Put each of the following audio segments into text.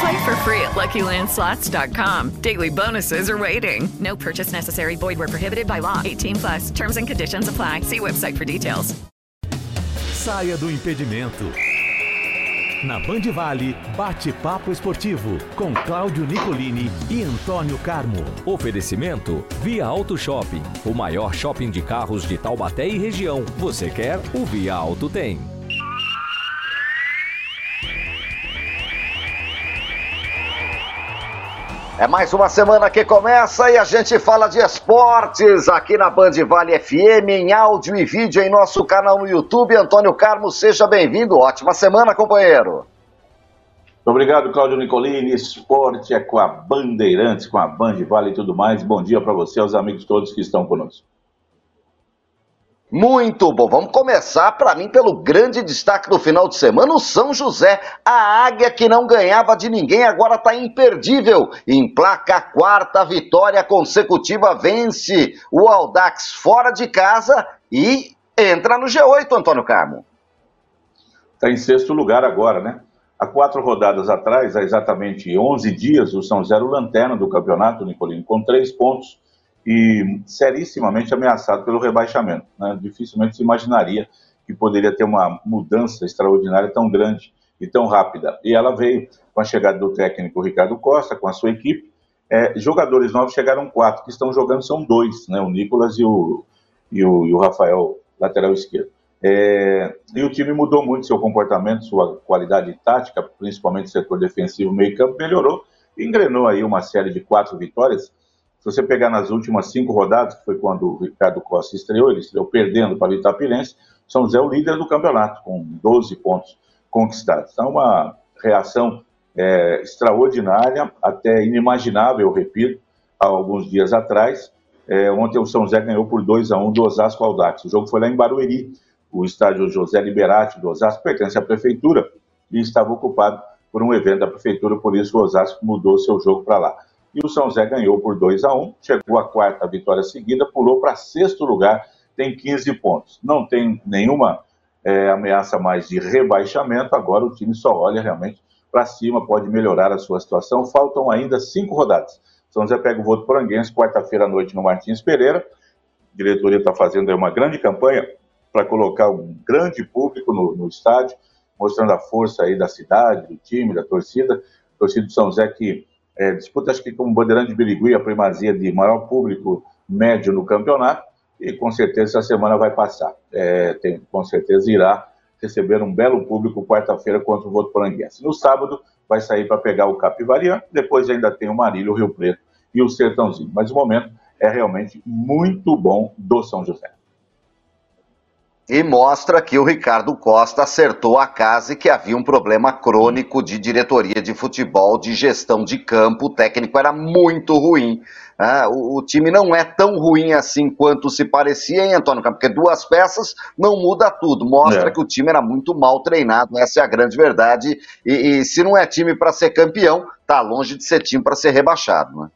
Play for free at LuckyLandSlots.com. Daily bonuses are waiting. No purchase necessary. Void where prohibited by law. 18 plus. Terms and conditions apply. See website for details. Saia do impedimento. Na Band Vale, bate-papo esportivo com Cláudio Nicolini e Antônio Carmo. Oferecimento Via Auto Shopping, o maior shopping de carros de Taubaté e região. Você quer? O Via Auto tem. É mais uma semana que começa e a gente fala de esportes aqui na Band Vale FM, em áudio e vídeo em nosso canal no YouTube. Antônio Carmo, seja bem-vindo. Ótima semana, companheiro. Obrigado, Cláudio Nicolini. Esporte é com a Bandeirantes, com a Band Vale e tudo mais. Bom dia para você, aos amigos todos que estão conosco. Muito bom. Vamos começar, para mim, pelo grande destaque do final de semana, o São José. A águia que não ganhava de ninguém agora está imperdível. Emplaca a quarta vitória consecutiva, vence o Aldax fora de casa e entra no G8, Antônio Carmo. Está em sexto lugar agora, né? Há quatro rodadas atrás, há exatamente 11 dias, o São José era o lanterna do campeonato, Nicolino, com três pontos e serissimamente ameaçado pelo rebaixamento. Né? Dificilmente se imaginaria que poderia ter uma mudança extraordinária tão grande e tão rápida. E ela veio com a chegada do técnico Ricardo Costa, com a sua equipe. É, jogadores novos chegaram quatro, que estão jogando são dois, né? o Nicolas e o, e o, e o Rafael, lateral esquerdo. É, e o time mudou muito seu comportamento, sua qualidade tática, principalmente o setor defensivo, meio campo, melhorou engrenou aí uma série de quatro vitórias se você pegar nas últimas cinco rodadas, que foi quando o Ricardo Costa estreou, ele estreou perdendo para o Itapirense, São José é o líder do campeonato, com 12 pontos conquistados. Então, uma reação é, extraordinária, até inimaginável, eu repito, há alguns dias atrás. É, ontem o São José ganhou por 2 a 1 do Osasco Aldax. O jogo foi lá em Barueri. O estádio José Liberati do Osasco pertence à prefeitura e estava ocupado por um evento da prefeitura, por isso o Osasco mudou seu jogo para lá e o São José ganhou por 2 a 1 chegou à quarta vitória seguida, pulou para sexto lugar, tem 15 pontos. Não tem nenhuma é, ameaça mais de rebaixamento, agora o time só olha realmente para cima, pode melhorar a sua situação. Faltam ainda cinco rodadas. São José pega o voto poranguense, quarta-feira à noite no Martins Pereira. A diretoria está fazendo uma grande campanha para colocar um grande público no, no estádio, mostrando a força aí da cidade, do time, da torcida. A torcida do São José que é, disputa, acho que com o Bandeirante de Birigui, a primazia de maior público médio no campeonato, e com certeza essa semana vai passar. É, tem, com certeza irá receber um belo público quarta-feira contra o Voto Poranguense. No sábado, vai sair para pegar o Capivarian, depois ainda tem o Marílio, o Rio Preto e o Sertãozinho. Mas o momento é realmente muito bom do São José e mostra que o Ricardo Costa acertou a casa e que havia um problema crônico de diretoria de futebol, de gestão de campo. O técnico era muito ruim. Né? O, o, time não é tão ruim assim quanto se parecia, hein, Antônio? Porque duas peças não muda tudo. Mostra é. que o time era muito mal treinado. Essa é a grande verdade. E, e se não é time para ser campeão, tá longe de ser time para ser rebaixado. Né?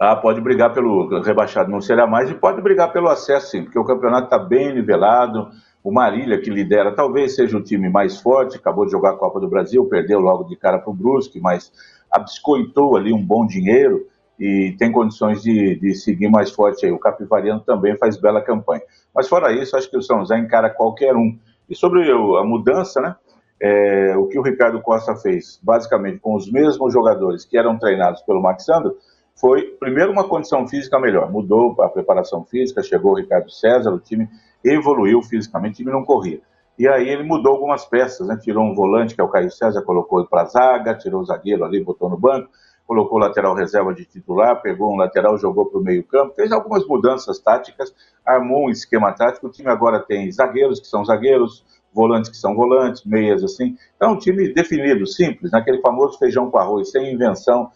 Ah, pode brigar pelo rebaixado, não será mais, e pode brigar pelo acesso, sim, porque o campeonato está bem nivelado. O Marília, que lidera, talvez seja o time mais forte, acabou de jogar a Copa do Brasil, perdeu logo de cara para o Brusque, mas abiscoitou ali um bom dinheiro e tem condições de, de seguir mais forte aí. O Capivariano também faz bela campanha. Mas fora isso, acho que o São José encara qualquer um. E sobre a mudança, né? É, o que o Ricardo Costa fez, basicamente com os mesmos jogadores que eram treinados pelo Maxandro, foi, primeiro, uma condição física melhor. Mudou a preparação física, chegou o Ricardo César, o time evoluiu fisicamente, o time não corria. E aí ele mudou algumas peças, né? Tirou um volante, que é o Caio César, colocou para a zaga, tirou o zagueiro ali, botou no banco, colocou o lateral reserva de titular, pegou um lateral, jogou para o meio campo, fez algumas mudanças táticas, armou um esquema tático. O time agora tem zagueiros que são zagueiros, volantes que são volantes, meias assim. Então, um time definido, simples, naquele famoso feijão com arroz, sem invenção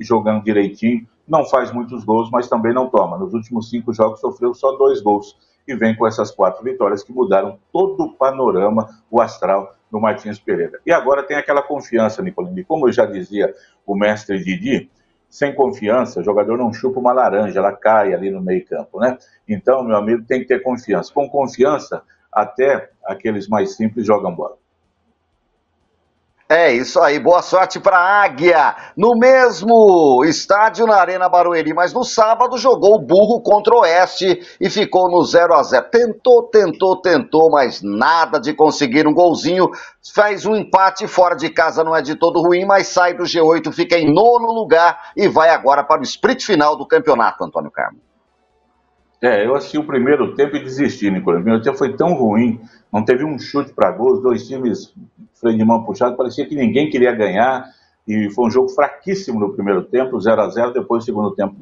jogando direitinho. Não faz muitos gols, mas também não toma. Nos últimos cinco jogos sofreu só dois gols e vem com essas quatro vitórias que mudaram todo o panorama, o astral do Martins Pereira. E agora tem aquela confiança, Nicolini. Como eu já dizia o mestre Didi, sem confiança, o jogador não chupa uma laranja, ela cai ali no meio campo, né? Então, meu amigo, tem que ter confiança. Com confiança, até aqueles mais simples jogam bola. É isso aí, boa sorte para Águia. No mesmo estádio na Arena Barueri, mas no sábado jogou o Burro contra o Oeste e ficou no 0 a 0. Tentou, tentou, tentou, mas nada de conseguir um golzinho. Faz um empate fora de casa, não é de todo ruim, mas sai do G8, fica em nono lugar e vai agora para o sprint final do campeonato, Antônio Carmo. É, eu assisti o primeiro tempo e desisti, Nicolas. O primeiro tempo foi tão ruim, não teve um chute para gol, os dois times freio de mão puxado, parecia que ninguém queria ganhar, e foi um jogo fraquíssimo no primeiro tempo, 0 a 0 depois no segundo tempo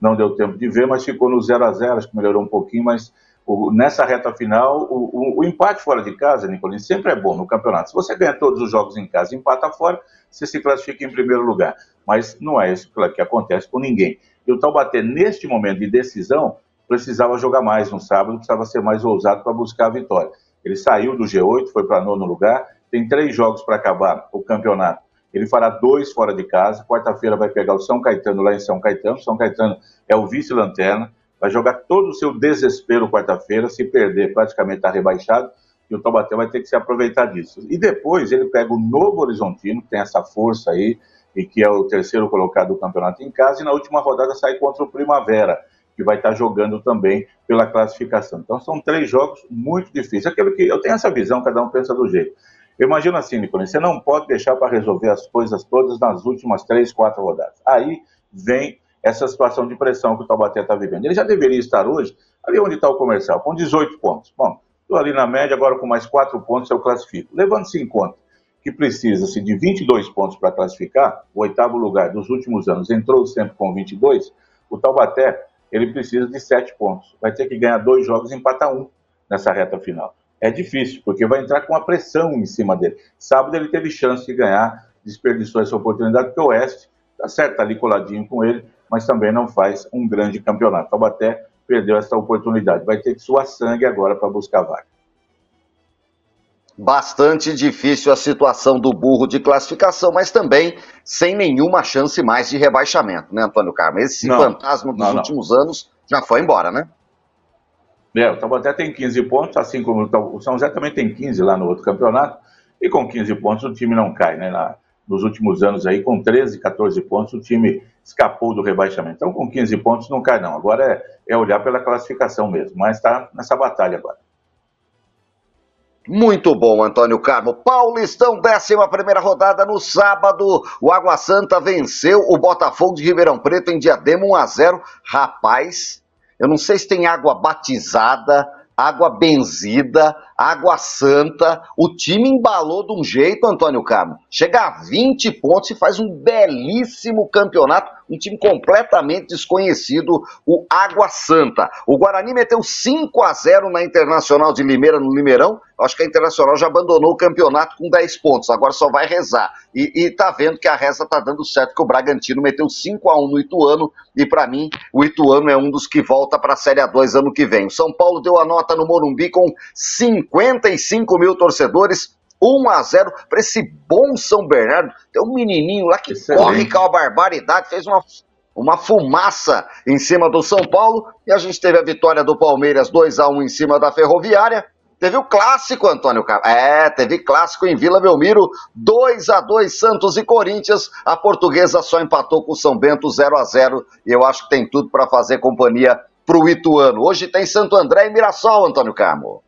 não deu tempo de ver, mas ficou no 0 a 0 acho que melhorou um pouquinho, mas o, nessa reta final, o, o, o, empate fora de casa, Nicolini, sempre é bom no campeonato. Se você ganha todos os jogos em casa e empata fora, você se classifica em primeiro lugar. Mas não é isso que acontece com ninguém. E o Taubaté, neste momento de decisão, precisava jogar mais no sábado, precisava ser mais ousado para buscar a vitória. Ele saiu do G8, foi para nono lugar, tem três jogos para acabar o campeonato. Ele fará dois fora de casa. Quarta-feira vai pegar o São Caetano lá em São Caetano. São Caetano é o vice-lanterna. Vai jogar todo o seu desespero quarta-feira. Se perder, praticamente está rebaixado. E o Taubaté vai ter que se aproveitar disso. E depois ele pega o Novo Horizontino, que tem essa força aí, e que é o terceiro colocado do campeonato em casa. E na última rodada sai contra o Primavera que vai estar jogando também pela classificação. Então são três jogos muito difíceis. Aquilo que eu tenho essa visão, cada um pensa do jeito. Imagina assim, Nicolas, você não pode deixar para resolver as coisas todas nas últimas três, quatro rodadas. Aí vem essa situação de pressão que o Taubaté está vivendo. Ele já deveria estar hoje ali onde está o comercial, com 18 pontos. Bom, estou ali na média, agora com mais quatro pontos eu classifico. Levando-se em conta que precisa-se de 22 pontos para classificar, o oitavo lugar dos últimos anos entrou sempre com 22, o Taubaté ele precisa de sete pontos. Vai ter que ganhar dois jogos e empatar um nessa reta final. É difícil, porque vai entrar com a pressão em cima dele. Sábado ele teve chance de ganhar, desperdiçou essa oportunidade, porque o Oeste está certo, tá ali coladinho com ele, mas também não faz um grande campeonato. Taubaté perdeu essa oportunidade. Vai ter que suar sangue agora para buscar vaga bastante difícil a situação do burro de classificação, mas também sem nenhuma chance mais de rebaixamento, né, Antônio Carmo? Esse não, fantasma dos não, últimos não. anos já foi embora, né? É, o Taubaté tem 15 pontos, assim como o São José também tem 15 lá no outro campeonato, e com 15 pontos o time não cai, né? Na, nos últimos anos aí, com 13, 14 pontos, o time escapou do rebaixamento. Então, com 15 pontos não cai, não. Agora é, é olhar pela classificação mesmo, mas está nessa batalha agora. Muito bom, Antônio Carmo. Paulistão, 11 rodada no sábado. O Água Santa venceu o Botafogo de Ribeirão Preto em Diadema 1 a 0 Rapaz, eu não sei se tem água batizada, água benzida, água santa. O time embalou de um jeito, Antônio Carmo. Chega a 20 pontos e faz um belíssimo campeonato um time completamente desconhecido, o Água Santa. O Guarani meteu 5 a 0 na Internacional de Limeira, no Limeirão. Acho que a Internacional já abandonou o campeonato com 10 pontos, agora só vai rezar. E, e tá vendo que a reza tá dando certo, que o Bragantino meteu 5 a 1 no Ituano, e para mim, o Ituano é um dos que volta para a Série A2 ano que vem. O São Paulo deu a nota no Morumbi com 55 mil torcedores, 1 a 0 para esse bom São Bernardo. Tem um menininho lá que Excelente. corre com a barbaridade, fez uma, uma fumaça em cima do São Paulo. E a gente teve a vitória do Palmeiras 2 a 1 em cima da Ferroviária. Teve o clássico, Antônio Carlos. É, teve clássico em Vila Belmiro, 2 a 2 Santos e Corinthians. A portuguesa só empatou com o São Bento 0 a 0 e eu acho que tem tudo para fazer companhia para o Ituano. Hoje tem Santo André e Mirassol, Antônio Carmo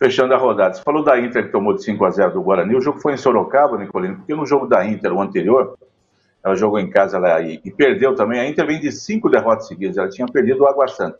fechando a rodada. Você falou da Inter que tomou de 5 a 0 do Guarani. O jogo foi em Sorocaba, Nicolino, porque no jogo da Inter, o anterior, ela jogou em casa lá e, perdeu também. A Inter vem de cinco derrotas seguidas. Ela tinha perdido o Água Santa.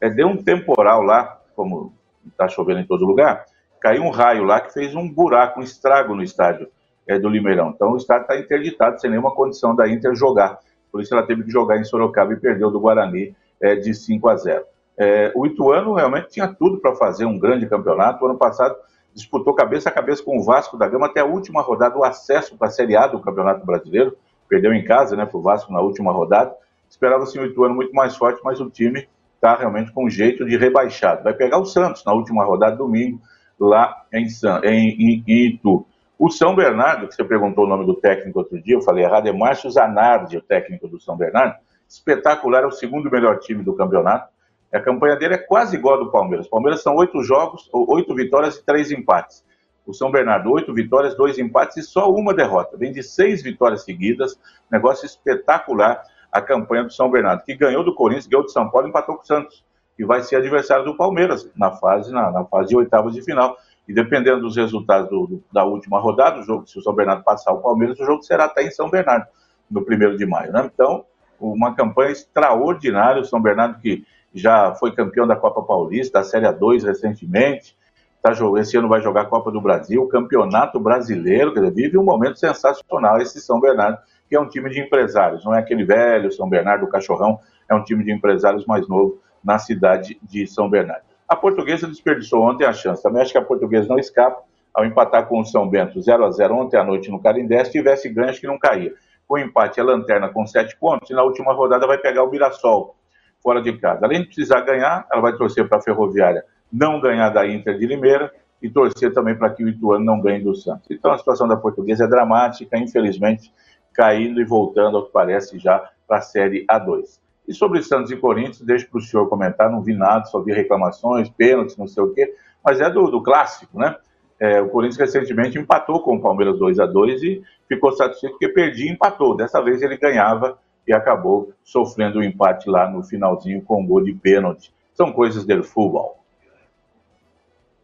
É, deu um temporal lá, como está chovendo em todo lugar, caiu um raio lá que fez um buraco, um estrago no estádio é, do Limeirão. Então o estádio está interditado, sem nenhuma condição da Inter jogar. Por isso ela teve que jogar em Sorocaba e perdeu do Guarani é, de 5 a 0. É, o Ituano realmente tinha tudo para fazer um grande campeonato. O ano passado disputou cabeça a cabeça com o Vasco da Gama até a última rodada, o acesso para a Série A do Campeonato Brasileiro. Perdeu em casa, né, para o Vasco na última rodada. Esperava-se o Ituano muito mais forte, mas o time está realmente com jeito de rebaixado. Vai pegar o Santos na última rodada, domingo, lá em, em, em, em Itu. O São Bernardo, que você perguntou o nome do técnico outro dia, eu falei errado, é Márcio Zanardi, o técnico do São Bernardo. Espetacular, é o segundo melhor time do campeonato. A campanha dele é quase igual a do Palmeiras. O Palmeiras são oito jogos, oito vitórias e três empates. O São Bernardo, oito vitórias, dois empates e só uma derrota. Vem de seis vitórias seguidas. Negócio espetacular a campanha do São Bernardo, que ganhou do Corinthians, ganhou do São Paulo e empatou com o Santos, que vai ser adversário do Palmeiras na fase, na, na fase de oitavas de final. E dependendo dos resultados do, do, da última rodada, o jogo, se o São Bernardo passar o Palmeiras, o jogo será até em São Bernardo, no primeiro de maio. Né? Então, uma campanha extraordinária. O São Bernardo, que já foi campeão da Copa Paulista, da Série A2 recentemente, tá, esse ano vai jogar a Copa do Brasil, Campeonato Brasileiro, quer dizer, vive um momento sensacional esse São Bernardo, que é um time de empresários, não é aquele velho São Bernardo, o Cachorrão, é um time de empresários mais novo na cidade de São Bernardo. A portuguesa desperdiçou ontem a chance. Também acho que a portuguesa não escapa ao empatar com o São Bento 0 a 0 ontem à noite no Carindé. Se tivesse ganho, acho que não caía. Com empate, a lanterna com 7 pontos. E na última rodada vai pegar o Mirassol fora de casa. Além de precisar ganhar, ela vai torcer para a Ferroviária não ganhar da Inter de Limeira e torcer também para que o Ituano não ganhe do Santos. Então a situação da portuguesa é dramática, infelizmente, caindo e voltando, ao que parece, já para a Série A2. E sobre Santos e Corinthians, deixo para o senhor comentar, não vi nada, só vi reclamações, pênaltis, não sei o quê, mas é do, do clássico, né? É, o Corinthians recentemente empatou com o Palmeiras 2 a 2 e ficou satisfeito porque perdia e empatou. Dessa vez ele ganhava e acabou sofrendo o um empate lá no finalzinho com um gol de pênalti. São coisas do futebol.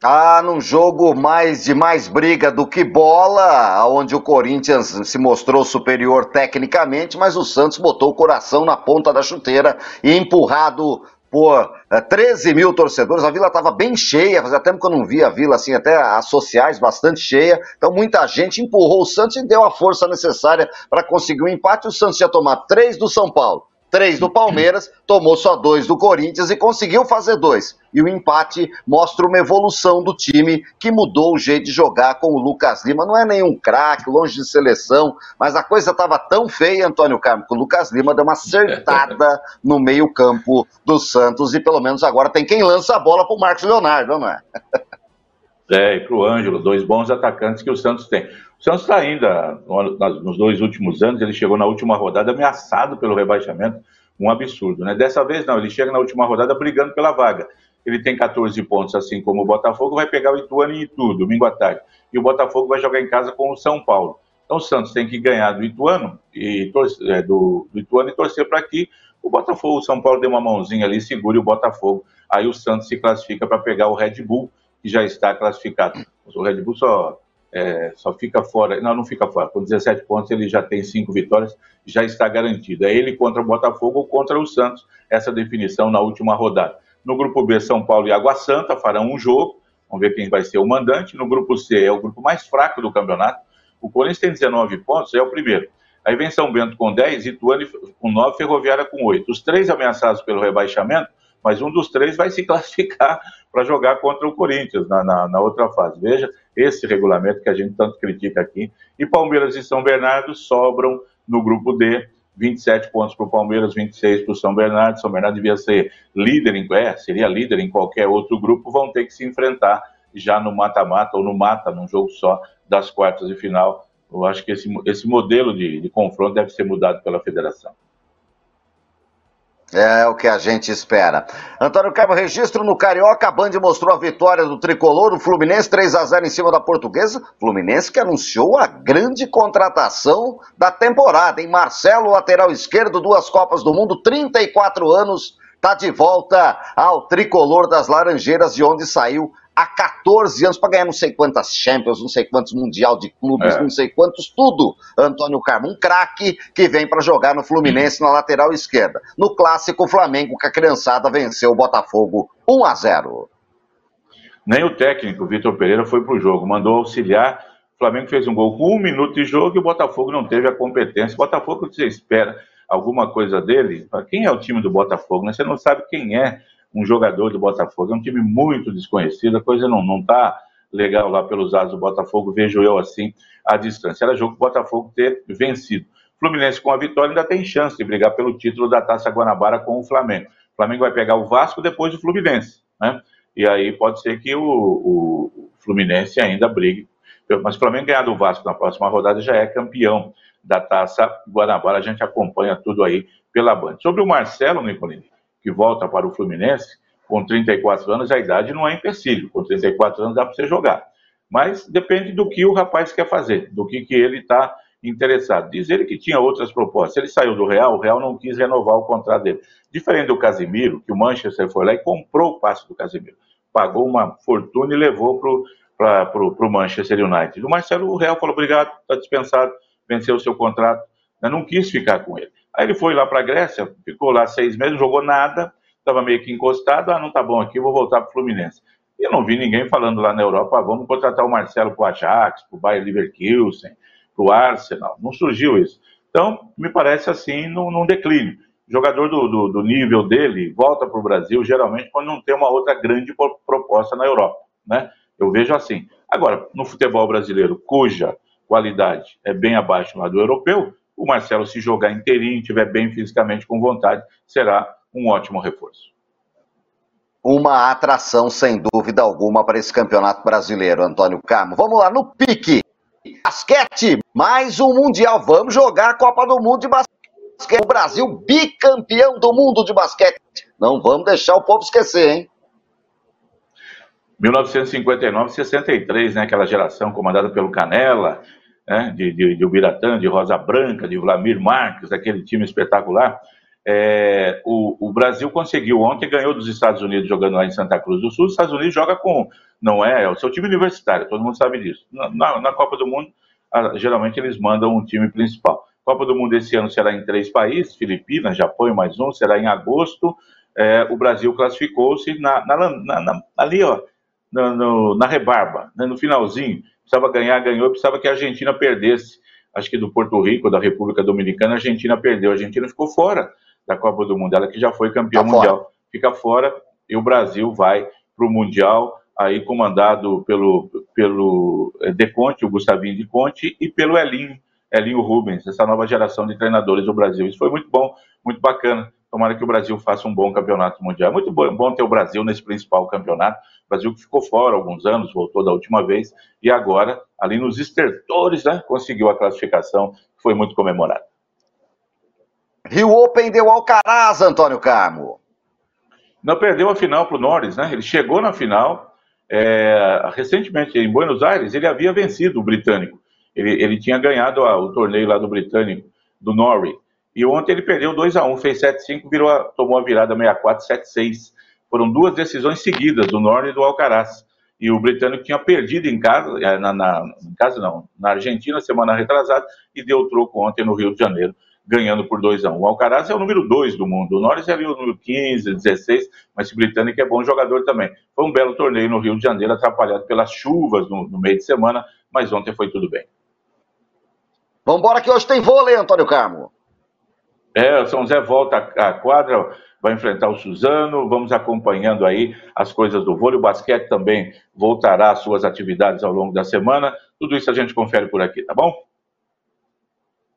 Ah, num jogo mais de mais briga do que bola, onde o Corinthians se mostrou superior tecnicamente, mas o Santos botou o coração na ponta da chuteira e empurrado por 13 eh, mil torcedores. A vila estava bem cheia, fazia tempo que eu não via a vila assim, até as sociais bastante cheia. Então muita gente empurrou o Santos e deu a força necessária para conseguir o um empate. O Santos ia tomar três do São Paulo três do Palmeiras, tomou só dois do Corinthians e conseguiu fazer dois. E o empate mostra uma evolução do time que mudou o jeito de jogar com o Lucas Lima. Não é nenhum craque, longe de seleção, mas a coisa estava tão feia, Antônio Carmo, que o Lucas Lima deu uma acertada no meio-campo do Santos e pelo menos agora tem quem lança a bola para o Marcos Leonardo, não é? É, e para o Ângelo, dois bons atacantes que o Santos tem. O Santos está ainda, nos dois últimos anos, ele chegou na última rodada ameaçado pelo rebaixamento, um absurdo, né? Dessa vez não, ele chega na última rodada brigando pela vaga. Ele tem 14 pontos, assim como o Botafogo, vai pegar o Ituano e Itu, domingo à tarde. E o Botafogo vai jogar em casa com o São Paulo. Então o Santos tem que ganhar do Ituano e, torcer, é, do, do Ituano e torcer para que o Botafogo, o São Paulo dê uma mãozinha ali, segure o Botafogo. Aí o Santos se classifica para pegar o Red Bull, que já está classificado. O Red Bull só é, só fica fora, não, não fica fora, com 17 pontos ele já tem cinco vitórias, já está garantido. É ele contra o Botafogo ou contra o Santos, essa definição na última rodada. No grupo B, São Paulo e Água Santa farão um jogo, vamos ver quem vai ser o mandante. No grupo C, é o grupo mais fraco do campeonato. O Corinthians tem 19 pontos, é o primeiro. Aí vem São Bento com 10, Ituano com 9, Ferroviária com 8. Os três ameaçados pelo rebaixamento, mas um dos três vai se classificar para jogar contra o Corinthians na, na, na, outra fase. Veja esse regulamento que a gente tanto critica aqui. E Palmeiras e São Bernardo sobram no grupo D, 27 pontos para o Palmeiras, 26 para o São Bernardo. São Bernardo devia ser líder, em, é, seria líder em qualquer outro grupo, vão ter que se enfrentar já no mata-mata ou no mata, num jogo só das quartas de final. Eu acho que esse, esse modelo de, de confronto deve ser mudado pela federação. É o que a gente espera. Antônio Carmo, registro no Carioca, a Band mostrou a vitória do tricolor, o Fluminense 3 a 0 em cima da Portuguesa. Fluminense que anunciou a grande contratação da temporada, em Marcelo, lateral esquerdo, duas Copas do Mundo, 34 anos, está de volta ao tricolor das Laranjeiras, de onde saiu há 14 anos para ganhar não sei quantas Champions, não sei quantos Mundial de Clubes, é. não sei quantos, tudo. Antônio Carmo, um craque que vem para jogar no Fluminense na lateral esquerda. No clássico, o Flamengo, com a criançada, venceu o Botafogo 1 a 0. Nem o técnico, Vitor Pereira, foi para o jogo, mandou auxiliar. O Flamengo fez um gol com um minuto de jogo e o Botafogo não teve a competência. O Botafogo, você espera alguma coisa dele? Quem é o time do Botafogo? Né? Você não sabe quem é um jogador do Botafogo. É um time muito desconhecido, a coisa não está legal lá pelos lados do Botafogo, vejo eu assim, à distância. Era jogo o Botafogo ter vencido. Fluminense com a vitória ainda tem chance de brigar pelo título da Taça Guanabara com o Flamengo. O Flamengo vai pegar o Vasco depois do Fluminense, né? E aí pode ser que o, o Fluminense ainda brigue. Mas o Flamengo ganhar do Vasco na próxima rodada já é campeão da Taça Guanabara. A gente acompanha tudo aí pela Band. Sobre o Marcelo Nicolini, que volta para o Fluminense, com 34 anos, a idade não é empecilho. Com 34 anos dá para você jogar. Mas depende do que o rapaz quer fazer, do que, que ele está interessado. Diz ele que tinha outras propostas. Ele saiu do Real, o Real não quis renovar o contrato dele. Diferente do Casimiro, que o Manchester foi lá e comprou o passe do Casimiro. Pagou uma fortuna e levou para o Manchester United. O Marcelo, o Real falou, obrigado, está dispensado, venceu o seu contrato. Eu não quis ficar com ele. Aí ele foi lá para a Grécia, ficou lá seis meses, jogou nada, estava meio que encostado, ah, não tá bom aqui, vou voltar para o Fluminense. E eu não vi ninguém falando lá na Europa, ah, vamos contratar o Marcelo para o Ajax, para o Bayer Leverkusen, para o Arsenal. Não surgiu isso. Então, me parece assim, num, num declínio. O jogador do, do, do, nível dele volta para o Brasil, geralmente, quando não tem uma outra grande proposta na Europa. Né? Eu vejo assim. Agora, no futebol brasileiro, cuja qualidade é bem abaixo lá do europeu, o Marcelo, se jogar inteirinho, estiver bem fisicamente com vontade, será um ótimo reforço. Uma atração, sem dúvida alguma, para esse campeonato brasileiro, Antônio Carmo. Vamos lá, no pique. Basquete, mais um Mundial. Vamos jogar a Copa do Mundo de Basquete. O Brasil bicampeão do mundo de basquete. Não vamos deixar o povo esquecer, hein? 1959, 63, né? Aquela geração comandada pelo Canela, né? de, de, de Ubiratã, de Rosa Branca, de Vladimir Marques, aquele time espetacular. É, o, o, Brasil conseguiu ontem, ganhou dos Estados Unidos jogando lá em Santa Cruz do Sul. Os Estados Unidos joga com, não é, é o seu time universitário, todo mundo sabe disso. Na, na Copa do Mundo, a, geralmente eles mandam um time principal. Copa do Mundo esse ano será em três países: Filipinas, Japão mais um, será em agosto. É, o Brasil classificou-se na, na, na, ali, ó, no, na rebarba, né, no finalzinho. Precisava ganhar, ganhou, precisava que a Argentina perdesse. Acho que do Porto Rico, da República Dominicana, a Argentina perdeu. A Argentina ficou fora da Copa do Mundo, ela que já foi campeã tá mundial. Fora. Fica fora e o Brasil vai para o Mundial, aí comandado pelo, pelo eh, De Conte, o Gustavinho De Conte, e pelo Elinho, Elinho Rubens, essa nova geração de treinadores do Brasil. Isso foi muito bom, muito bacana. Tomara que o Brasil faça um bom campeonato mundial. É muito bom, bom ter o Brasil nesse principal campeonato. O Brasil que ficou fora alguns anos, voltou da última vez, e agora, ali nos estertores, né, conseguiu a classificação, que foi muito comemorada. Rio Open deu Alcaraz, Antônio Carmo. Não perdeu a final para o Norris, né? Ele chegou na final. É, recentemente, em Buenos Aires, ele havia vencido o britânico. Ele, ele tinha ganhado a, o torneio lá do britânico, do Norrie. E ontem ele perdeu 2 a 1 fez 7-5, virou tomou a virada 6-4, 7-6. Foram duas decisões seguidas, do Norrie e do Alcaraz. E o britânico tinha perdido em casa, é, na, na, em casa não, na Argentina, semana retrasada, e deu troco ontem no Rio de Janeiro ganhando por 2 a 1 um. O Alcaraz é o número 2 do mundo, o Norris é o número 15, 16, mas o britânico é bom jogador também. Foi um belo torneio no Rio de Janeiro, atrapalhado pelas chuvas no, no meio de semana, mas ontem foi tudo bem. Vambora que hoje tem vôlei, Antônio Carmo. É, o São Zé volta à quadra, vai enfrentar o Suzano, vamos acompanhando aí as coisas do vôlei, o basquete também voltará às suas atividades ao longo da semana, tudo isso a gente confere por aqui, tá bom?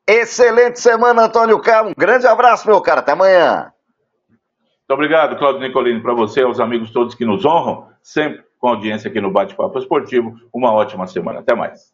Excelente semana, Antônio Carlos. Um grande abraço, meu cara. Até amanhã. Muito obrigado, Claudio Nicolini, para você, aos amigos todos que nos honram, sempre com audiência aqui no Bate-Papo Esportivo. Uma ótima semana. Até mais.